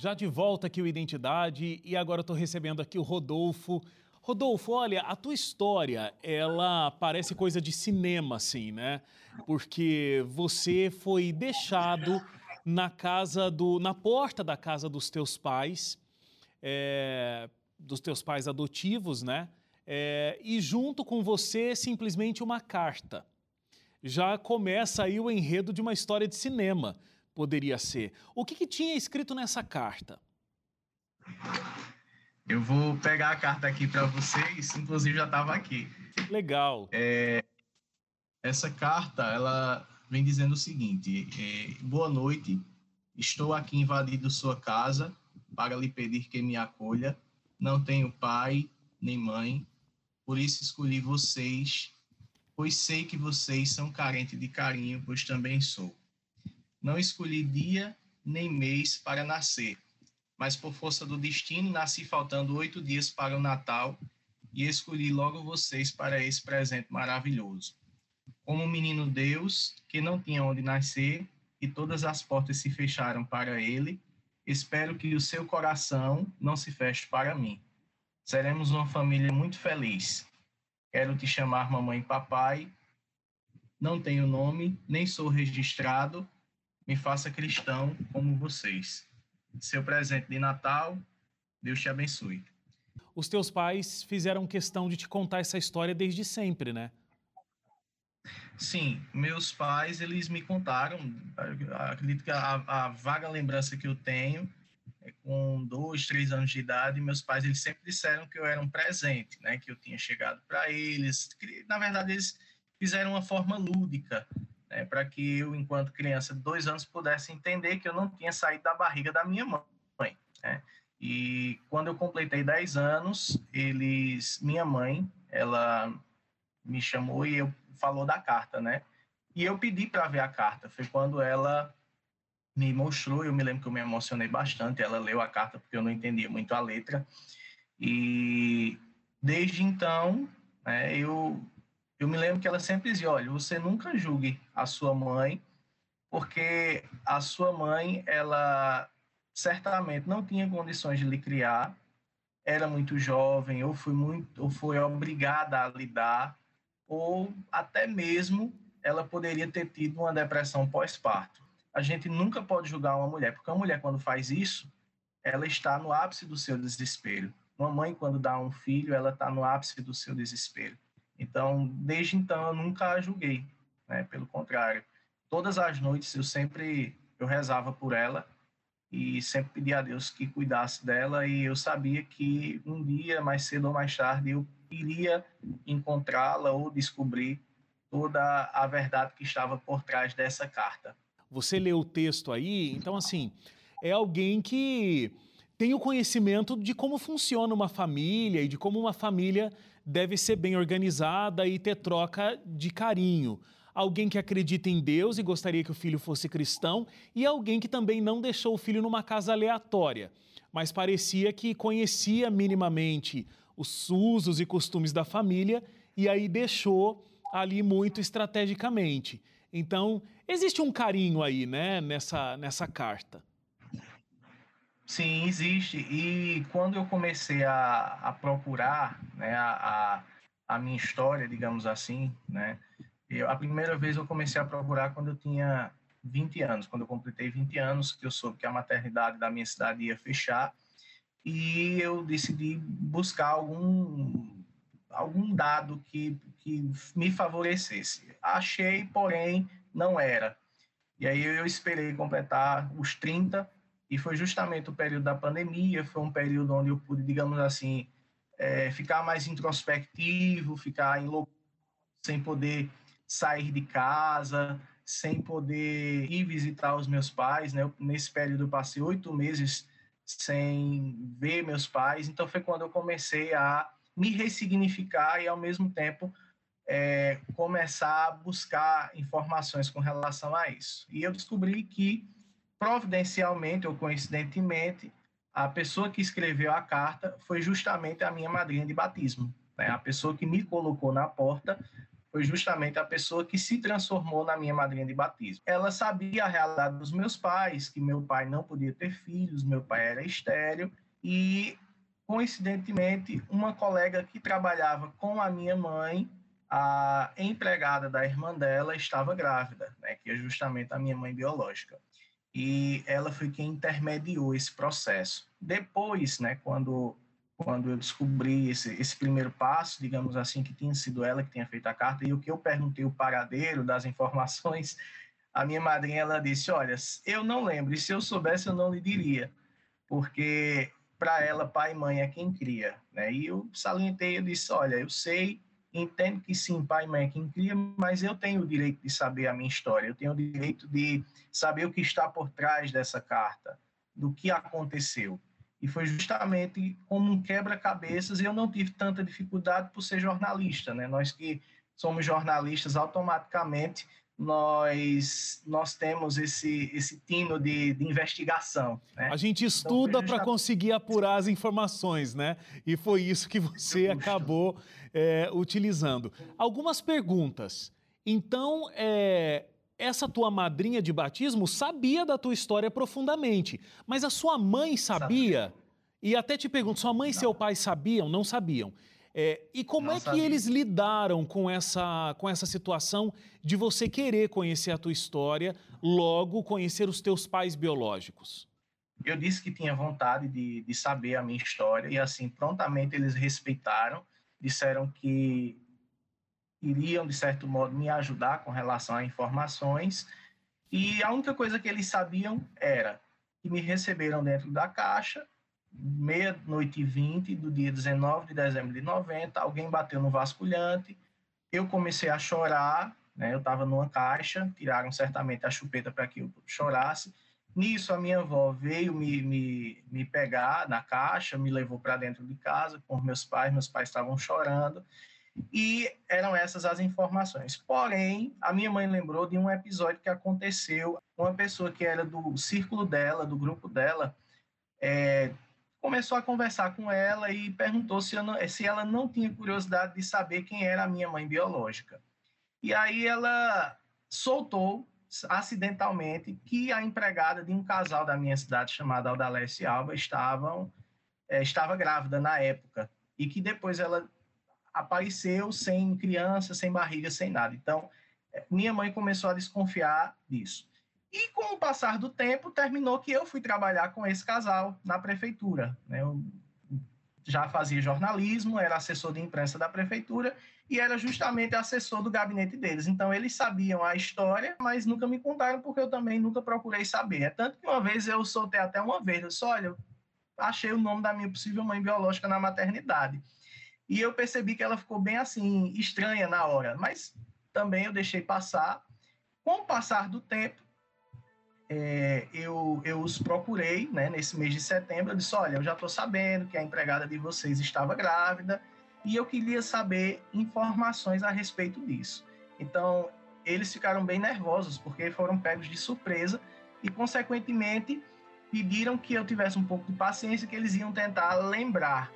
Já de volta aqui o Identidade e agora estou recebendo aqui o Rodolfo. Rodolfo, olha, a tua história, ela parece coisa de cinema, assim, né? Porque você foi deixado na casa do, na porta da casa dos teus pais, é, dos teus pais adotivos, né? É, e junto com você simplesmente uma carta. Já começa aí o enredo de uma história de cinema poderia ser. O que, que tinha escrito nessa carta? Eu vou pegar a carta aqui para vocês, inclusive já estava aqui. Legal. É, essa carta, ela vem dizendo o seguinte: é, Boa noite, estou aqui invadindo sua casa para lhe pedir que me acolha. Não tenho pai nem mãe, por isso escolhi vocês, pois sei que vocês são carentes de carinho, pois também sou. Não escolhi dia nem mês para nascer, mas por força do destino nasci faltando oito dias para o Natal e escolhi logo vocês para esse presente maravilhoso. Como um menino Deus que não tinha onde nascer e todas as portas se fecharam para ele, espero que o seu coração não se feche para mim. Seremos uma família muito feliz. Quero te chamar mamãe e papai. Não tenho nome, nem sou registrado, me faça cristão como vocês. Seu presente de Natal, Deus te abençoe. Os teus pais fizeram questão de te contar essa história desde sempre, né? Sim, meus pais, eles me contaram, acredito que a, a vaga lembrança que eu tenho é com dois, três anos de idade, meus pais, eles sempre disseram que eu era um presente, né, que eu tinha chegado para eles, que, na verdade, eles fizeram uma forma lúdica né, para que eu, enquanto criança de dois anos, pudesse entender que eu não tinha saído da barriga da minha mãe. Né? E quando eu completei 10 anos, eles, minha mãe, ela me chamou e eu falou da carta, né? E eu pedi para ver a carta. Foi quando ela me mostrou, eu me lembro que eu me emocionei bastante. Ela leu a carta porque eu não entendia muito a letra. E desde então, né, eu eu me lembro que ela sempre dizia: olha, você nunca julgue a sua mãe, porque a sua mãe, ela certamente não tinha condições de lhe criar, era muito jovem, ou foi muito, ou foi obrigada a lidar, ou até mesmo ela poderia ter tido uma depressão pós-parto. A gente nunca pode julgar uma mulher, porque uma mulher quando faz isso, ela está no ápice do seu desespero. Uma mãe quando dá um filho, ela está no ápice do seu desespero. Então, desde então, eu nunca a julguei, né? Pelo contrário, todas as noites eu sempre eu rezava por ela e sempre pedia a Deus que cuidasse dela e eu sabia que um dia, mais cedo ou mais tarde, eu iria encontrá-la ou descobrir toda a verdade que estava por trás dessa carta. Você leu o texto aí, então assim, é alguém que tem o conhecimento de como funciona uma família e de como uma família deve ser bem organizada e ter troca de carinho. Alguém que acredita em Deus e gostaria que o filho fosse cristão, e alguém que também não deixou o filho numa casa aleatória, mas parecia que conhecia minimamente os usos e costumes da família e aí deixou ali muito estrategicamente. Então, existe um carinho aí, né, nessa, nessa carta. Sim, existe. E quando eu comecei a, a procurar né, a, a minha história, digamos assim, né, eu, a primeira vez eu comecei a procurar quando eu tinha 20 anos, quando eu completei 20 anos, que eu soube que a maternidade da minha cidade ia fechar, e eu decidi buscar algum, algum dado que, que me favorecesse. Achei, porém, não era. E aí eu esperei completar os 30 e foi justamente o período da pandemia, foi um período onde eu pude, digamos assim, é, ficar mais introspectivo, ficar em sem poder sair de casa, sem poder ir visitar os meus pais, né? Eu, nesse período eu passei oito meses sem ver meus pais, então foi quando eu comecei a me ressignificar e ao mesmo tempo é, começar a buscar informações com relação a isso. E eu descobri que providencialmente ou coincidentemente, a pessoa que escreveu a carta foi justamente a minha madrinha de batismo. Né? A pessoa que me colocou na porta foi justamente a pessoa que se transformou na minha madrinha de batismo. Ela sabia a realidade dos meus pais, que meu pai não podia ter filhos, meu pai era estéreo, e coincidentemente, uma colega que trabalhava com a minha mãe, a empregada da irmã dela, estava grávida, né, que é justamente a minha mãe biológica. E ela foi quem intermediou esse processo. Depois, né, quando quando eu descobri esse, esse primeiro passo, digamos assim, que tinha sido ela que tinha feito a carta, e o que eu perguntei o paradeiro das informações, a minha madrinha ela disse: Olha, eu não lembro, e se eu soubesse eu não lhe diria, porque para ela, pai e mãe é quem cria. Né? E eu salientei, eu disse: Olha, eu sei, entendo que sim, pai e mãe é quem cria, mas eu tenho o direito de saber a minha história, eu tenho o direito de saber o que está por trás dessa carta, do que aconteceu. E foi justamente como um quebra-cabeças, e eu não tive tanta dificuldade por ser jornalista, né? Nós que somos jornalistas, automaticamente nós nós temos esse esse tino de, de investigação. Né? A gente então, estuda então, para conseguir apurar as informações, né? E foi isso que você acabou é, utilizando. Algumas perguntas. Então, é, essa tua madrinha de batismo sabia da tua história profundamente, mas a sua mãe sabia? E até te pergunto, sua mãe e seu pai sabiam? Não sabiam. É, e como é que eles lidaram com essa, com essa situação de você querer conhecer a tua história, logo conhecer os teus pais biológicos? Eu disse que tinha vontade de, de saber a minha história e assim prontamente eles respeitaram, disseram que iriam, de certo modo, me ajudar com relação a informações. E a única coisa que eles sabiam era que me receberam dentro da caixa, meia-noite e vinte do dia 19 de dezembro de 90, alguém bateu no vasculhante, eu comecei a chorar, né? eu estava numa caixa, tiraram certamente a chupeta para que eu chorasse. Nisso, a minha avó veio me, me, me pegar na caixa, me levou para dentro de casa com meus pais, meus pais estavam chorando, e eram essas as informações. Porém, a minha mãe lembrou de um episódio que aconteceu. Uma pessoa que era do círculo dela, do grupo dela, é, começou a conversar com ela e perguntou se, não, se ela não tinha curiosidade de saber quem era a minha mãe biológica. E aí ela soltou acidentalmente que a empregada de um casal da minha cidade chamada Aldalesse Alba estavam, é, estava grávida na época e que depois ela apareceu sem criança, sem barriga, sem nada. Então, minha mãe começou a desconfiar disso. E com o passar do tempo, terminou que eu fui trabalhar com esse casal na prefeitura. Né? Eu já fazia jornalismo, era assessor de imprensa da prefeitura e era justamente assessor do gabinete deles. Então, eles sabiam a história, mas nunca me contaram porque eu também nunca procurei saber. É tanto que uma vez eu soltei até uma vez, eu disse, olha, eu achei o nome da minha possível mãe biológica na maternidade. E eu percebi que ela ficou bem assim, estranha na hora, mas também eu deixei passar. Com o passar do tempo, é, eu, eu os procurei né, nesse mês de setembro. Eu disse: Olha, eu já estou sabendo que a empregada de vocês estava grávida e eu queria saber informações a respeito disso. Então, eles ficaram bem nervosos porque foram pegos de surpresa e, consequentemente, pediram que eu tivesse um pouco de paciência, que eles iam tentar lembrar.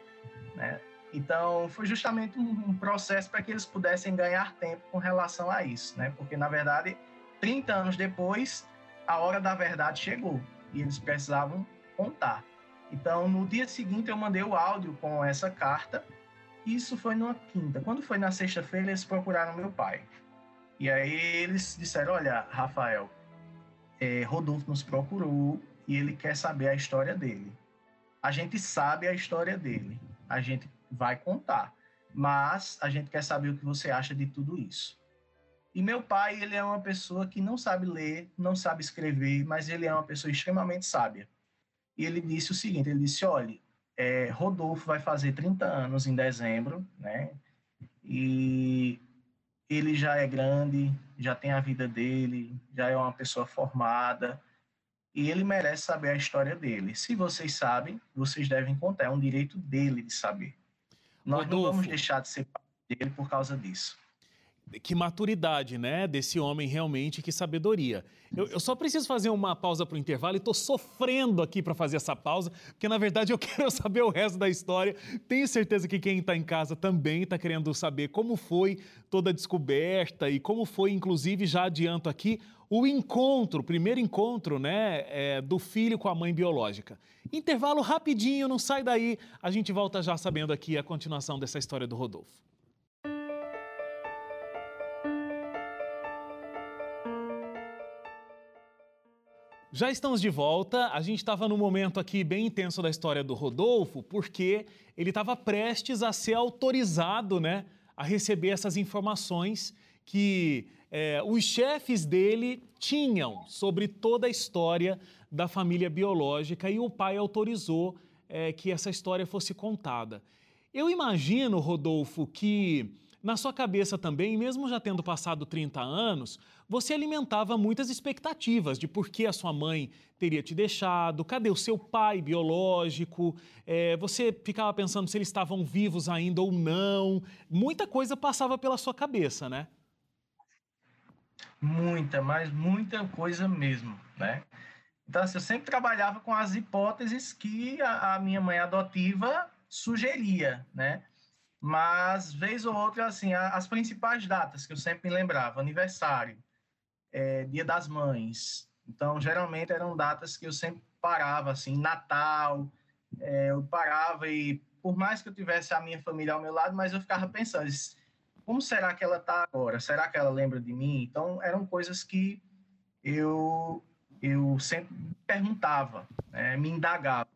Né? Então, foi justamente um, processo para que eles pudessem ganhar tempo com relação a isso, né? Porque, na verdade, 30 anos depois, a hora da verdade chegou e eles precisavam contar. Então, no dia seguinte, eu mandei o áudio com essa carta. Isso foi numa quinta. Quando foi na sexta-feira, eles procuraram meu pai. E aí eles disseram: Olha, Rafael, é, Rodolfo nos procurou e ele quer saber a história dele. A gente sabe a história dele. A gente vai contar. Mas a gente quer saber o que você acha de tudo isso. E meu pai, ele é uma pessoa que não sabe ler, não sabe escrever, mas ele é uma pessoa extremamente sábia. E ele disse o seguinte, ele disse, olha, é, Rodolfo vai fazer 30 anos em dezembro, né? E ele já é grande, já tem a vida dele, já é uma pessoa formada, e ele merece saber a história dele. Se vocês sabem, vocês devem contar, é um direito dele de saber. Nós Rodolfo, não vamos deixar de ser dele por causa disso. Que maturidade, né? Desse homem realmente, que sabedoria. Eu, eu só preciso fazer uma pausa para o intervalo e estou sofrendo aqui para fazer essa pausa, porque na verdade eu quero saber o resto da história. Tenho certeza que quem está em casa também está querendo saber como foi toda a descoberta e como foi, inclusive, já adianto aqui, o encontro, o primeiro encontro, né, é, do filho com a mãe biológica. Intervalo rapidinho, não sai daí. A gente volta já sabendo aqui a continuação dessa história do Rodolfo. Já estamos de volta. A gente estava num momento aqui bem intenso da história do Rodolfo, porque ele estava prestes a ser autorizado né, a receber essas informações que é, os chefes dele tinham sobre toda a história da família biológica e o pai autorizou é, que essa história fosse contada. Eu imagino, Rodolfo, que na sua cabeça também, mesmo já tendo passado 30 anos, você alimentava muitas expectativas de por que a sua mãe teria te deixado, cadê o seu pai biológico, é, você ficava pensando se eles estavam vivos ainda ou não. Muita coisa passava pela sua cabeça, né? Muita, mas muita coisa mesmo, né? Então, assim, eu sempre trabalhava com as hipóteses que a, a minha mãe adotiva sugeria, né? Mas, vez ou outra, assim, as principais datas que eu sempre me lembrava, aniversário, é, dia das mães. Então, geralmente eram datas que eu sempre parava, assim, Natal, é, eu parava e, por mais que eu tivesse a minha família ao meu lado, mas eu ficava pensando, como será que ela está agora? Será que ela lembra de mim? Então, eram coisas que eu, eu sempre perguntava, né, me indagava.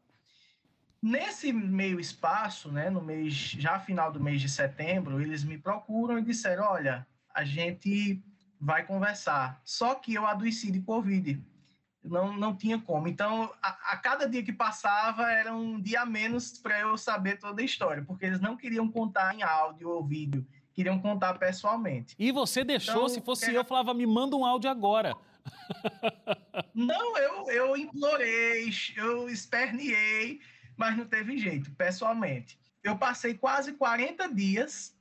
Nesse meio espaço, né, no mês, já final do mês de setembro, eles me procuram e disseram: olha, a gente vai conversar. Só que eu adoeci de Covid. Não, não tinha como. Então, a, a cada dia que passava era um dia a menos para eu saber toda a história, porque eles não queriam contar em áudio ou vídeo, queriam contar pessoalmente. E você deixou, então, se fosse era... eu, falava, me manda um áudio agora. Não, eu, eu implorei, eu esperneei, mas não teve jeito, pessoalmente. Eu passei quase 40 dias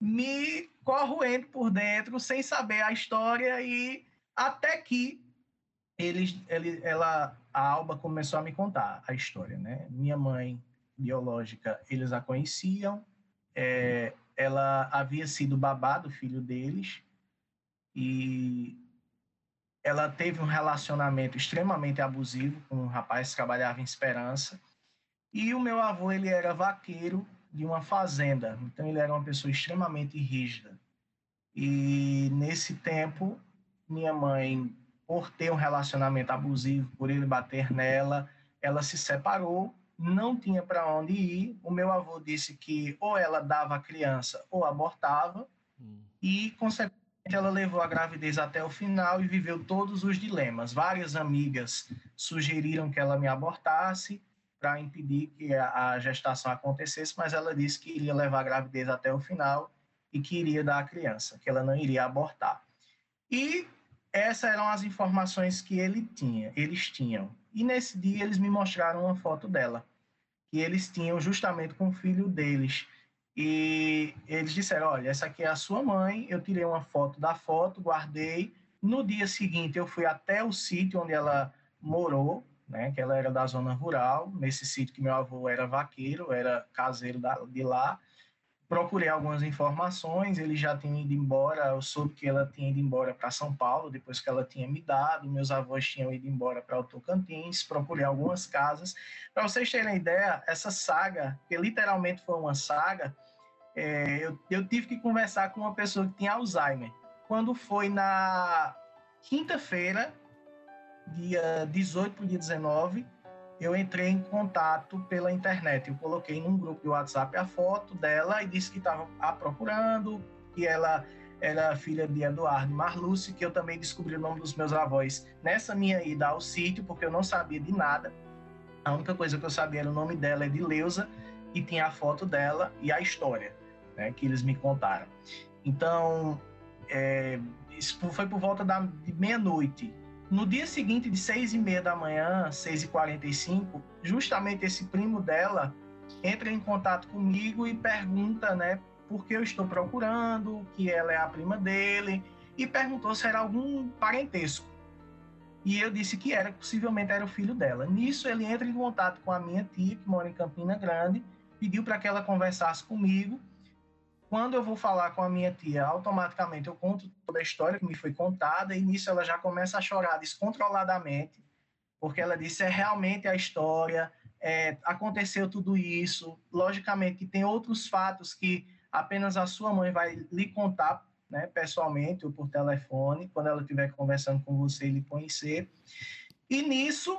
me corroendo por dentro, sem saber a história, e até que eles, ele, ela, a Alba começou a me contar a história, né? Minha mãe biológica, eles a conheciam, é, ela havia sido babá do filho deles, e ela teve um relacionamento extremamente abusivo com um rapaz que trabalhava em Esperança, e o meu avô, ele era vaqueiro de uma fazenda, então ele era uma pessoa extremamente rígida. E nesse tempo, minha mãe, por ter um relacionamento abusivo, por ele bater nela, ela se separou, não tinha para onde ir. O meu avô disse que ou ela dava a criança ou abortava, hum. e, consequentemente, ela levou a gravidez até o final e viveu todos os dilemas. Várias amigas sugeriram que ela me abortasse, para impedir que a, gestação acontecesse, mas ela disse que iria levar a gravidez até o final e que iria dar a criança, que ela não iria abortar. E essas eram as informações que ele tinha, eles tinham. E nesse dia eles me mostraram uma foto dela, que eles tinham justamente com o filho deles. E eles disseram: Olha, essa aqui é a sua mãe. Eu tirei uma foto da foto, guardei. No dia seguinte, eu fui até o sítio onde ela morou, né, que ela era da zona rural, nesse sítio que meu avô era vaqueiro, era caseiro da, de lá. Procurei algumas informações, ele já tinha ido embora, eu soube que ela tinha ido embora para São Paulo, depois que ela tinha me dado, meus avós tinham ido embora para o Tocantins, procurei algumas casas. Para vocês terem ideia, essa saga, que literalmente foi uma saga, é, eu, eu tive que conversar com uma pessoa que tinha Alzheimer. Quando foi na quinta-feira, dia 18 para dia 19, eu entrei em contato pela internet. Eu coloquei num grupo de WhatsApp a foto dela e disse que estava a procurando, que ela era filha de Eduardo Marluce, que eu também descobri o nome dos meus avós nessa minha ida ao sítio, porque eu não sabia de nada. A única coisa que eu sabia era o nome dela é de Leusa e tinha a foto dela e a história né, que eles me contaram. Então, é, isso foi por volta da meia-noite no dia seguinte, de seis e meia da manhã, seis e quarenta e cinco, justamente esse primo dela entra em contato comigo e pergunta, né, porque eu estou procurando, que ela é a prima dele, e perguntou se era algum parentesco. E eu disse que era, possivelmente era o filho dela. Nisso, ele entra em contato com a minha tia, que mora em Campina Grande, pediu para que ela conversasse comigo. Quando eu vou falar com a minha tia, automaticamente eu conto toda a história que me foi contada, e nisso ela já começa a chorar descontroladamente, porque ela disse: é realmente a história, é, aconteceu tudo isso. Logicamente que tem outros fatos que apenas a sua mãe vai lhe contar, né, pessoalmente ou por telefone, quando ela estiver conversando com você e lhe conhecer. E nisso,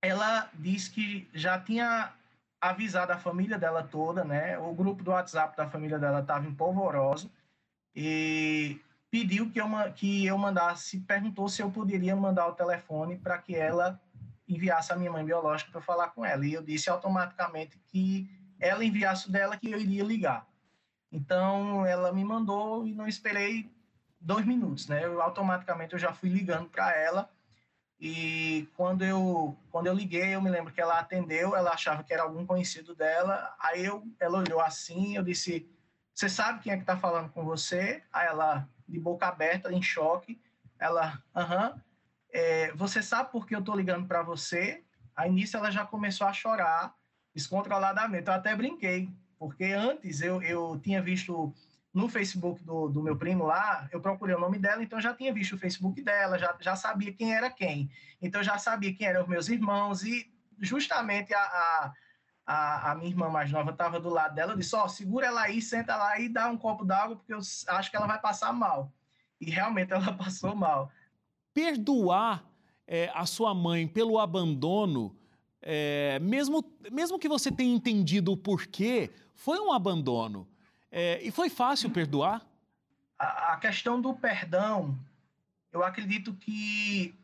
ela diz que já tinha avisado a família dela toda, né? O grupo do WhatsApp da família dela estava em polvoroso e pediu que eu, que eu mandasse, perguntou se eu poderia mandar o telefone para que ela enviasse a minha mãe biológica para falar com ela. E eu disse automaticamente que ela enviasse dela que eu iria ligar. Então ela me mandou e não esperei dois minutos, né? Eu automaticamente eu já fui ligando para ela e quando eu quando eu liguei eu me lembro que ela atendeu, ela achava que era algum conhecido dela. Aí eu ela olhou assim, eu disse: "Você sabe quem é que está falando com você?" Aí ela de boca aberta, em choque, ela, aham, é, você sabe por que eu estou ligando para você? Aí nisso ela já começou a chorar descontroladamente. Eu até brinquei, porque antes eu, eu tinha visto no Facebook do, do meu primo lá, eu procurei o nome dela, então já tinha visto o Facebook dela, já, já sabia quem era quem. Então já sabia quem eram os meus irmãos e justamente a, a, a, a minha irmã mais nova estava do lado dela, disse, ó, oh, segura ela aí, senta lá e dá um copo d'água, porque eu acho que ela vai passar mal. E realmente ela passou mal perdoar é, a sua mãe pelo abandono, é, mesmo, mesmo que você tenha entendido o porquê, foi um abandono. É, e foi fácil perdoar? A, a, questão do perdão, eu acredito que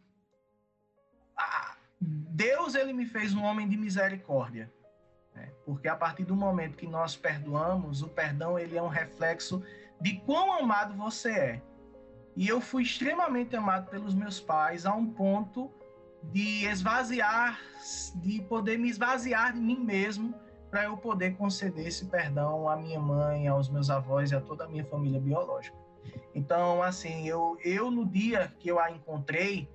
a, Deus ele me fez um homem de misericórdia. Né? Porque a partir do momento que nós perdoamos, o perdão ele é um reflexo de quão amado você é. E eu fui extremamente amado pelos meus pais a um ponto de esvaziar, de poder me esvaziar de mim mesmo para eu poder conceder esse perdão à minha mãe, aos meus avós e a toda a minha família biológica. Então, assim, eu, eu no dia que eu a encontrei,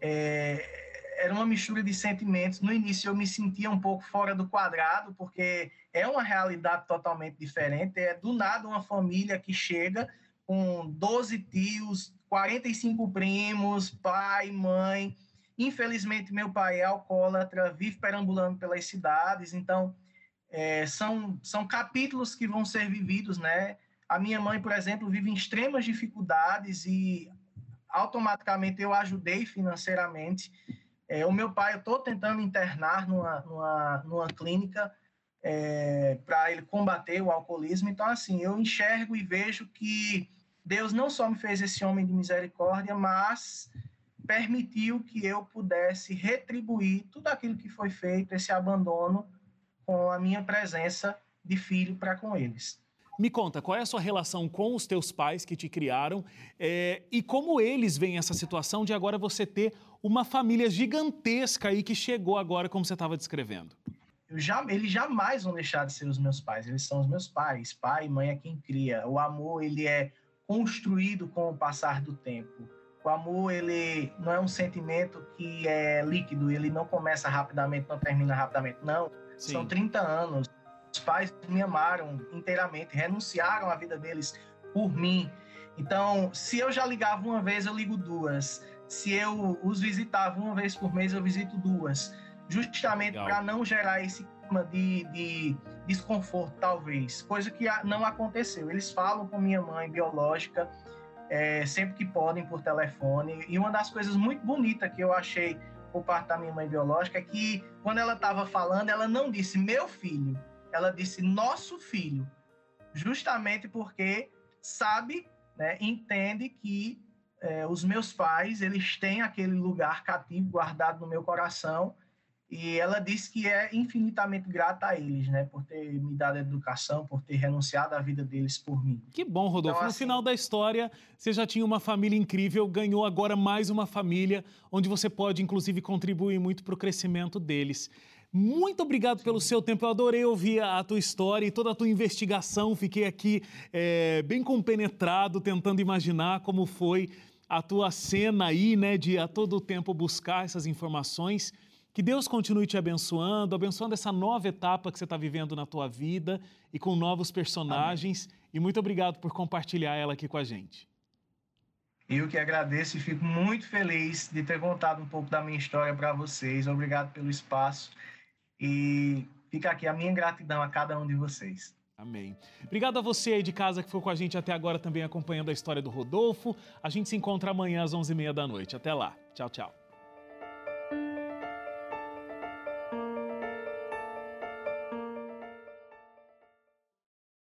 é, era uma mistura de sentimentos. No início eu me sentia um pouco fora do quadrado, porque é uma realidade totalmente diferente. É do nada uma família que chega com 12 tios, 45 primos, pai, mãe. Infelizmente, meu pai é alcoólatra, vive perambulando pelas cidades, então é, são, são capítulos que vão ser vividos, né? A minha mãe, por exemplo, vive em extremas dificuldades e automaticamente eu ajudei financeiramente. É, o meu pai, eu estou tentando internar numa, numa, numa clínica é, para ele combater o alcoolismo. Então, assim, eu enxergo e vejo que Deus não só me fez esse homem de misericórdia, mas permitiu que eu pudesse retribuir tudo aquilo que foi feito, esse abandono, com a minha presença de filho para com eles. Me conta, qual é a sua relação com os teus pais que te criaram é, e como eles veem essa situação de agora você ter uma família gigantesca aí que chegou agora, como você estava descrevendo? Já, eles jamais vão deixar de ser os meus pais, eles são os meus pais. Pai e mãe é quem cria. O amor, ele é construído com o passar do tempo. O amor, ele não é um sentimento que é líquido, ele não começa rapidamente, não termina rapidamente. Não, Sim. são 30 anos. Os pais me amaram inteiramente, renunciaram à vida deles por mim. Então, se eu já ligava uma vez, eu ligo duas. Se eu os visitava uma vez por mês, eu visito duas. Justamente para não gerar esse clima de, de desconforto, talvez, coisa que não aconteceu. Eles falam com minha mãe biológica é, sempre que podem por telefone. E uma das coisas muito bonitas que eu achei por parte da minha mãe biológica que quando ela estava falando, ela não disse meu filho, ela disse nosso filho, justamente porque sabe, né, entende que é, os meus pais eles têm aquele lugar cativo guardado no meu coração e ela disse que é infinitamente grata a eles, né, por ter me dado a educação, por ter renunciado à vida deles por mim. Que bom, Rodolfo. Então, assim, no final da história, você já tinha uma família incrível, ganhou agora mais uma família, onde você pode, inclusive, contribuir muito para o crescimento deles. Muito obrigado pelo seu tempo. Eu adorei ouvir a tua história e toda a tua investigação. Fiquei aqui é, bem compenetrado, tentando imaginar como foi a tua cena aí, né, de a todo tempo buscar essas informações. Que Deus continue te abençoando, abençoando essa nova etapa que você está vivendo na tua vida e com novos personagens. Amém. E muito obrigado por compartilhar ela aqui com a gente. Eu que agradeço e fico muito feliz de ter contado um pouco da minha história para vocês. Obrigado pelo espaço e fica aqui a minha gratidão a cada um de vocês. Amém. Obrigado a você aí de casa que ficou com a gente até agora também acompanhando a história do Rodolfo. A gente se encontra amanhã às 11h30 da noite. Até lá. Tchau, tchau.